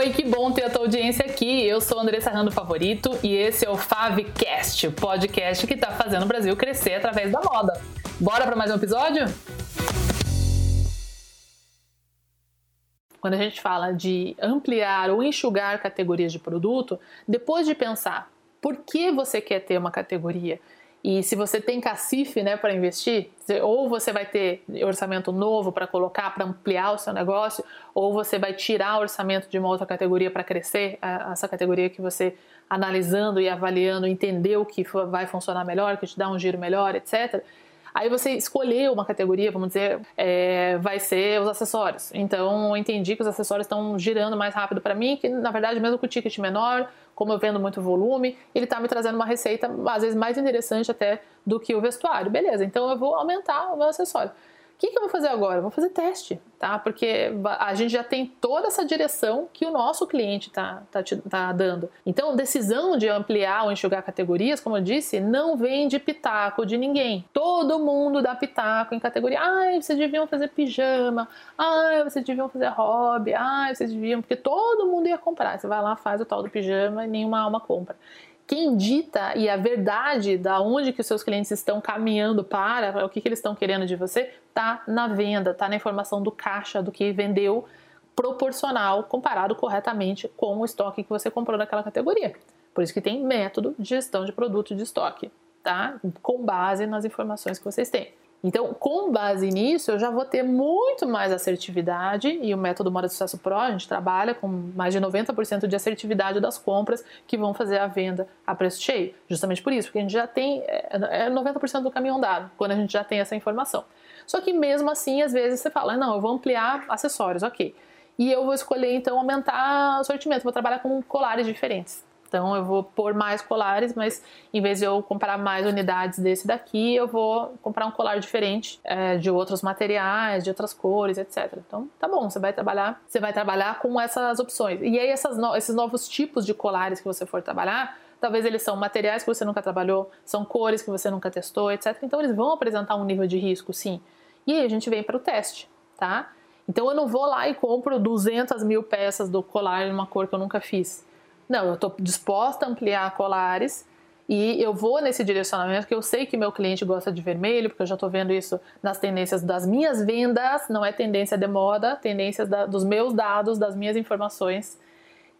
Oi, que bom ter a tua audiência aqui. Eu sou Andressa Rando Favorito e esse é o Favcast, o podcast que está fazendo o Brasil crescer através da moda. Bora para mais um episódio? Quando a gente fala de ampliar ou enxugar categorias de produto, depois de pensar por que você quer ter uma categoria, e se você tem cacife né, para investir, ou você vai ter orçamento novo para colocar, para ampliar o seu negócio, ou você vai tirar orçamento de uma outra categoria para crescer, essa categoria que você, analisando e avaliando, entendeu que vai funcionar melhor, que te dá um giro melhor, etc. Aí você escolheu uma categoria, vamos dizer, é, vai ser os acessórios. Então eu entendi que os acessórios estão girando mais rápido para mim, que na verdade, mesmo com o ticket menor, como eu vendo muito volume, ele está me trazendo uma receita às vezes mais interessante até do que o vestuário. Beleza, então eu vou aumentar o meu acessório que, que eu vou fazer agora? Vou fazer teste, tá? Porque a gente já tem toda essa direção que o nosso cliente está tá, tá dando. Então, decisão de ampliar ou enxugar categorias, como eu disse, não vem de pitaco de ninguém. Todo mundo dá pitaco em categoria. Ai, vocês deviam fazer pijama. Ai, vocês deviam fazer hobby. Ai, vocês deviam. Porque todo mundo ia comprar. Você vai lá, faz o tal do pijama e nenhuma alma compra quem dita e a verdade da onde que os seus clientes estão caminhando para, o que, que eles estão querendo de você, tá na venda, tá na informação do caixa, do que vendeu, proporcional, comparado corretamente com o estoque que você comprou naquela categoria. Por isso que tem método de gestão de produto de estoque, tá? Com base nas informações que vocês têm. Então, com base nisso, eu já vou ter muito mais assertividade e o método Moda Sucesso Pro, a gente trabalha com mais de 90% de assertividade das compras que vão fazer a venda a preço cheio. Justamente por isso, porque a gente já tem é 90% é do caminho andado, quando a gente já tem essa informação. Só que mesmo assim, às vezes você fala, não, eu vou ampliar acessórios, ok. E eu vou escolher então aumentar o sortimento, vou trabalhar com colares diferentes. Então eu vou pôr mais colares, mas em vez de eu comprar mais unidades desse daqui, eu vou comprar um colar diferente é, de outros materiais, de outras cores, etc. Então tá bom, você vai trabalhar, você vai trabalhar com essas opções. E aí no, esses novos tipos de colares que você for trabalhar, talvez eles são materiais que você nunca trabalhou, são cores que você nunca testou, etc. Então eles vão apresentar um nível de risco, sim. E aí a gente vem para o teste, tá? Então eu não vou lá e compro 200 mil peças do colar em uma cor que eu nunca fiz. Não, eu estou disposta a ampliar colares e eu vou nesse direcionamento que eu sei que meu cliente gosta de vermelho, porque eu já estou vendo isso nas tendências das minhas vendas, não é tendência de moda, tendências da, dos meus dados, das minhas informações,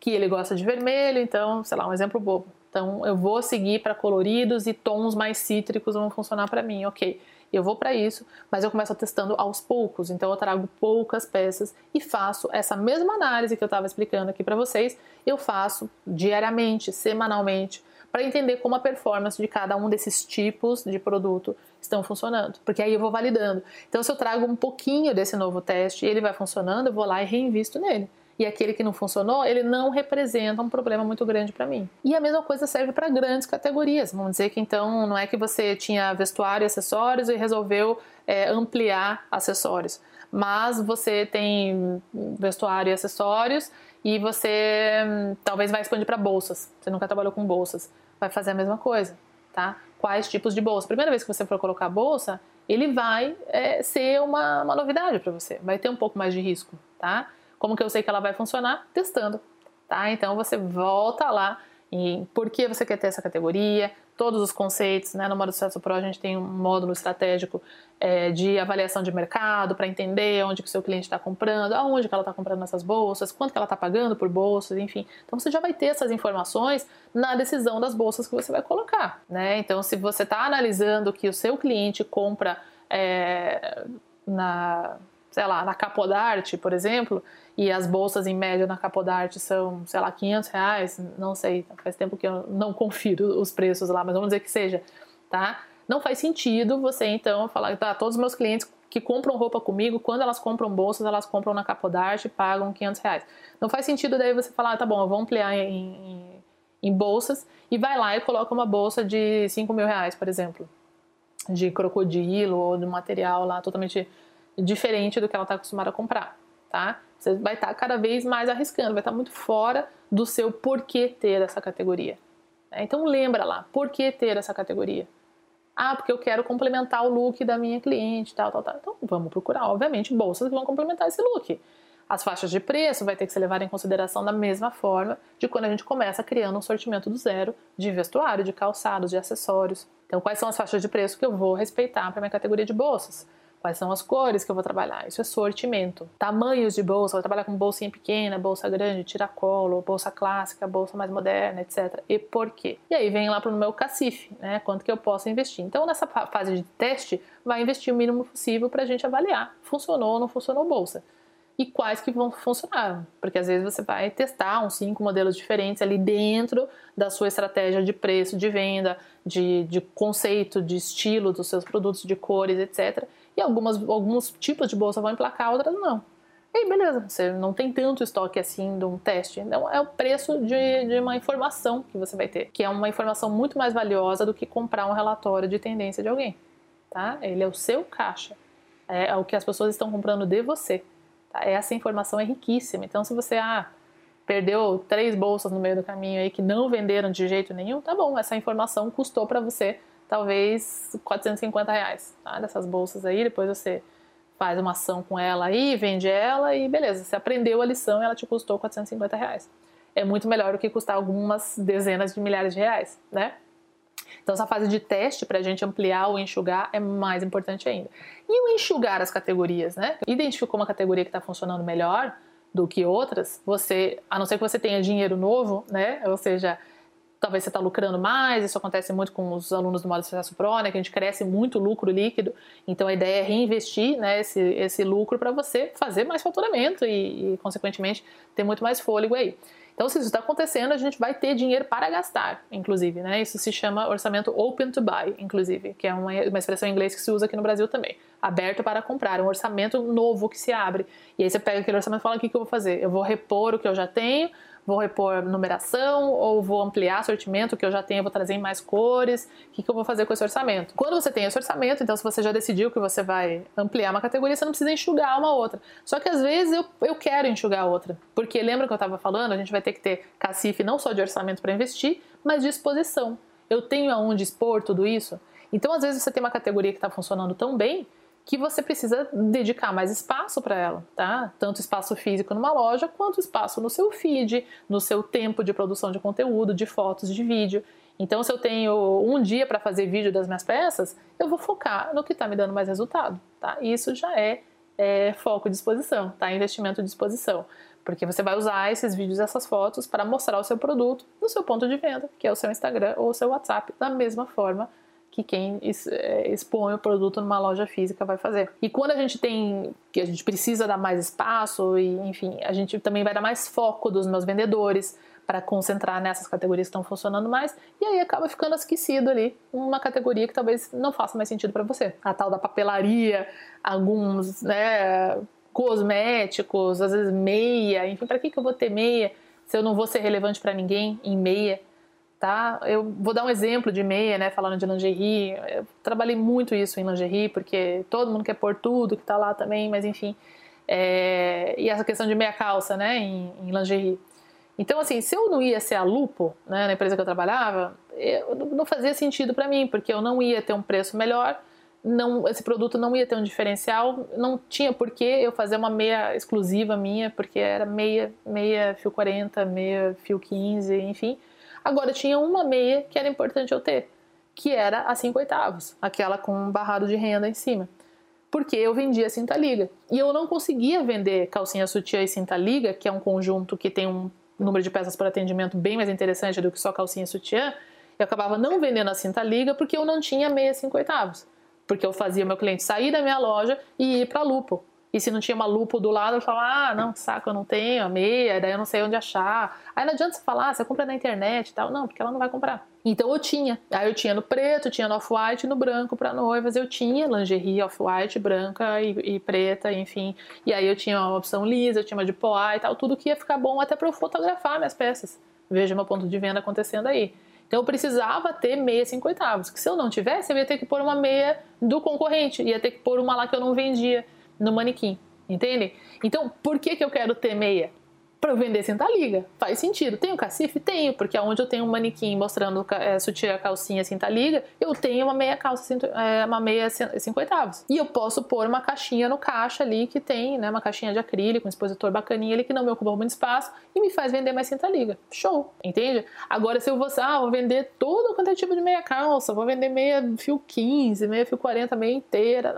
que ele gosta de vermelho, então, sei lá, um exemplo bobo. Então, eu vou seguir para coloridos e tons mais cítricos vão funcionar para mim, ok eu vou para isso, mas eu começo testando aos poucos. Então eu trago poucas peças e faço essa mesma análise que eu estava explicando aqui para vocês, eu faço diariamente, semanalmente, para entender como a performance de cada um desses tipos de produto estão funcionando, porque aí eu vou validando. Então se eu trago um pouquinho desse novo teste e ele vai funcionando, eu vou lá e reinvisto nele e aquele que não funcionou, ele não representa um problema muito grande para mim. E a mesma coisa serve para grandes categorias. Vamos dizer que então não é que você tinha vestuário e acessórios e resolveu é, ampliar acessórios, mas você tem vestuário e acessórios e você hum, talvez vai expandir para bolsas. Você nunca trabalhou com bolsas, vai fazer a mesma coisa, tá? Quais tipos de bolsa? Primeira vez que você for colocar bolsa, ele vai é, ser uma, uma novidade para você, vai ter um pouco mais de risco, tá? Como que eu sei que ela vai funcionar? Testando, tá? Então você volta lá em por que você quer ter essa categoria, todos os conceitos, né? No Modo Sucesso Pro a gente tem um módulo estratégico é, de avaliação de mercado para entender onde que o seu cliente está comprando, aonde que ela está comprando essas bolsas, quanto que ela está pagando por bolsas, enfim. Então você já vai ter essas informações na decisão das bolsas que você vai colocar, né? Então se você está analisando que o seu cliente compra é, na sei lá, na Capodarte, por exemplo, e as bolsas em média na Capodarte são, sei lá, 500 reais, não sei, faz tempo que eu não confiro os preços lá, mas vamos dizer que seja, tá? Não faz sentido você então falar, tá, todos os meus clientes que compram roupa comigo, quando elas compram bolsas, elas compram na Capodarte e pagam 500 reais. Não faz sentido daí você falar, tá bom, eu vou ampliar em, em, em bolsas e vai lá e coloca uma bolsa de 5 mil reais, por exemplo, de crocodilo ou de material lá totalmente diferente do que ela está acostumada a comprar, tá? Você vai estar tá cada vez mais arriscando, vai estar tá muito fora do seu porquê ter essa categoria. Né? Então lembra lá, por que ter essa categoria? Ah, porque eu quero complementar o look da minha cliente, tal, tal, tal. Então vamos procurar, obviamente, bolsas que vão complementar esse look. As faixas de preço vai ter que ser levada em consideração da mesma forma de quando a gente começa criando um sortimento do zero de vestuário, de calçados, de acessórios. Então, quais são as faixas de preço que eu vou respeitar para minha categoria de bolsas? Quais são as cores que eu vou trabalhar? Isso é sortimento. Tamanhos de bolsa, vou trabalhar com bolsinha pequena, bolsa grande, tiracolo, bolsa clássica, bolsa mais moderna, etc. E por quê? E aí vem lá para o meu cacife, né? Quanto que eu posso investir. Então, nessa fase de teste, vai investir o mínimo possível para a gente avaliar. Funcionou ou não funcionou bolsa e quais que vão funcionar. Porque às vezes você vai testar uns cinco modelos diferentes ali dentro da sua estratégia de preço, de venda, de, de conceito, de estilo dos seus produtos, de cores, etc. E algumas, alguns tipos de bolsa vão emplacar, outras não. E aí, beleza, você não tem tanto estoque assim de um teste. Então, é o preço de, de uma informação que você vai ter, que é uma informação muito mais valiosa do que comprar um relatório de tendência de alguém. Tá? Ele é o seu caixa, é, é o que as pessoas estão comprando de você. Tá? Essa informação é riquíssima. Então, se você ah, perdeu três bolsas no meio do caminho aí que não venderam de jeito nenhum, tá bom, essa informação custou para você talvez 450 reais, tá? Dessas bolsas aí, depois você faz uma ação com ela aí, vende ela e beleza, você aprendeu a lição e ela te custou 450 reais. É muito melhor do que custar algumas dezenas de milhares de reais, né? Então, essa fase de teste para a gente ampliar ou enxugar é mais importante ainda. E o enxugar as categorias, né? Identificou uma categoria que está funcionando melhor do que outras, você, a não ser que você tenha dinheiro novo, né? Ou seja, talvez você está lucrando mais, isso acontece muito com os alunos do modo sucesso pro, né, que a gente cresce muito lucro líquido, então a ideia é reinvestir né, esse, esse lucro para você fazer mais faturamento e, e, consequentemente, ter muito mais fôlego aí. Então, se isso está acontecendo, a gente vai ter dinheiro para gastar, inclusive, né? Isso se chama orçamento open to buy, inclusive, que é uma, uma expressão em inglês que se usa aqui no Brasil também. Aberto para comprar, um orçamento novo que se abre. E aí você pega aquele orçamento e fala: o que, que eu vou fazer? Eu vou repor o que eu já tenho vou repor numeração ou vou ampliar sortimento que eu já tenho, vou trazer mais cores, o que, que eu vou fazer com esse orçamento? Quando você tem esse orçamento, então se você já decidiu que você vai ampliar uma categoria, você não precisa enxugar uma outra. Só que às vezes eu, eu quero enxugar outra, porque lembra que eu estava falando, a gente vai ter que ter cacife não só de orçamento para investir, mas de exposição. Eu tenho aonde expor tudo isso? Então às vezes você tem uma categoria que está funcionando tão bem que você precisa dedicar mais espaço para ela, tá? Tanto espaço físico numa loja, quanto espaço no seu feed, no seu tempo de produção de conteúdo, de fotos, de vídeo. Então, se eu tenho um dia para fazer vídeo das minhas peças, eu vou focar no que está me dando mais resultado, tá? Isso já é, é foco de exposição, tá? Investimento de exposição. Porque você vai usar esses vídeos, essas fotos para mostrar o seu produto no seu ponto de venda, que é o seu Instagram ou o seu WhatsApp, da mesma forma que quem é, expõe o produto numa loja física vai fazer. E quando a gente tem que a gente precisa dar mais espaço e enfim, a gente também vai dar mais foco dos meus vendedores para concentrar nessas categorias que estão funcionando mais e aí acaba ficando esquecido ali uma categoria que talvez não faça mais sentido para você. A tal da papelaria, alguns, né, cosméticos, às vezes meia, enfim, para que que eu vou ter meia se eu não vou ser relevante para ninguém em meia? Tá? Eu vou dar um exemplo de meia, né? Falando de lingerie, eu trabalhei muito isso em lingerie, porque todo mundo quer pôr tudo que tá lá também, mas enfim. É... E essa questão de meia calça, né? Em, em, lingerie. Então, assim, se eu não ia ser a Lupo, né, na empresa que eu trabalhava, eu, não fazia sentido para mim, porque eu não ia ter um preço melhor, não, esse produto não ia ter um diferencial, não tinha por que eu fazer uma meia exclusiva minha, porque era meia, meia fio 40, meia fio 15, enfim Agora tinha uma meia que era importante eu ter, que era a 5 oitavos, aquela com um barrado de renda em cima. Porque eu vendia cinta liga. E eu não conseguia vender calcinha sutiã e cinta liga, que é um conjunto que tem um número de peças para atendimento bem mais interessante do que só calcinha sutiã. Eu acabava não vendendo a cinta liga porque eu não tinha meia 5 oitavos. Porque eu fazia meu cliente sair da minha loja e ir para Lupo. E se não tinha uma lupa do lado, eu falava, ah, não, saco, eu não tenho a meia, daí eu não sei onde achar. Aí não adianta você falar, ah, você compra na internet e tal. Não, porque ela não vai comprar. Então eu tinha. Aí eu tinha no preto, tinha no off-white e no branco para noivas. Eu tinha lingerie off-white, branca e, e, preta, enfim. E aí eu tinha uma opção lisa, eu tinha uma de poá e tal. Tudo que ia ficar bom até para eu fotografar minhas peças. Veja meu ponto de venda acontecendo aí. Então eu precisava ter meia 5 oitavos. Que se eu não tivesse, eu ia ter que pôr uma meia do concorrente. Ia ter que pôr uma lá que eu não vendia no manequim, entende? Então, por que, que eu quero ter meia? Para eu vender cinta liga. Faz sentido. Tenho cacife? Tenho, porque aonde eu tenho um manequim mostrando é, sutiã, calcinha, cinta liga, eu tenho uma meia calça, é, uma meia 5 oitavos. E eu posso pôr uma caixinha no caixa ali que tem, né, uma caixinha de acrílico, um expositor bacaninha ali que não me ocupa muito espaço e me faz vender mais cinta liga. Show, entende? Agora se eu vou, ah, vou vender todo quanto é tipo de meia calça, vou vender meia fio 15, meia fio 40, meia inteira,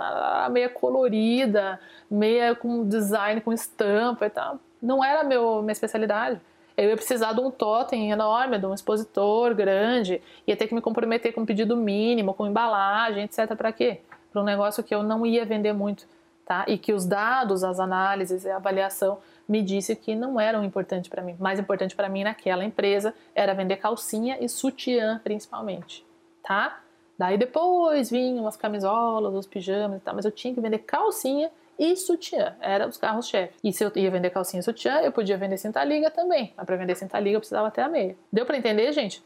meia colorida, meia com design, com estampa e tal não era meu, minha especialidade. Eu ia precisar de um totem enorme, de um expositor grande, ia ter que me comprometer com um pedido mínimo, com embalagem, etc. Para quê? Para um negócio que eu não ia vender muito, tá? E que os dados, as análises a avaliação me disse que não eram importantes para mim. Mais importante para mim naquela empresa era vender calcinha e sutiã, principalmente, tá? Daí depois vinham as camisolas, os pijamas e tal, mas eu tinha que vender calcinha e sutiã. Era os carros-chefe. E se eu ia vender calcinha e sutiã, eu podia vender cinta liga também. Mas para vender cinta liga eu precisava até a meia. Deu para entender, gente?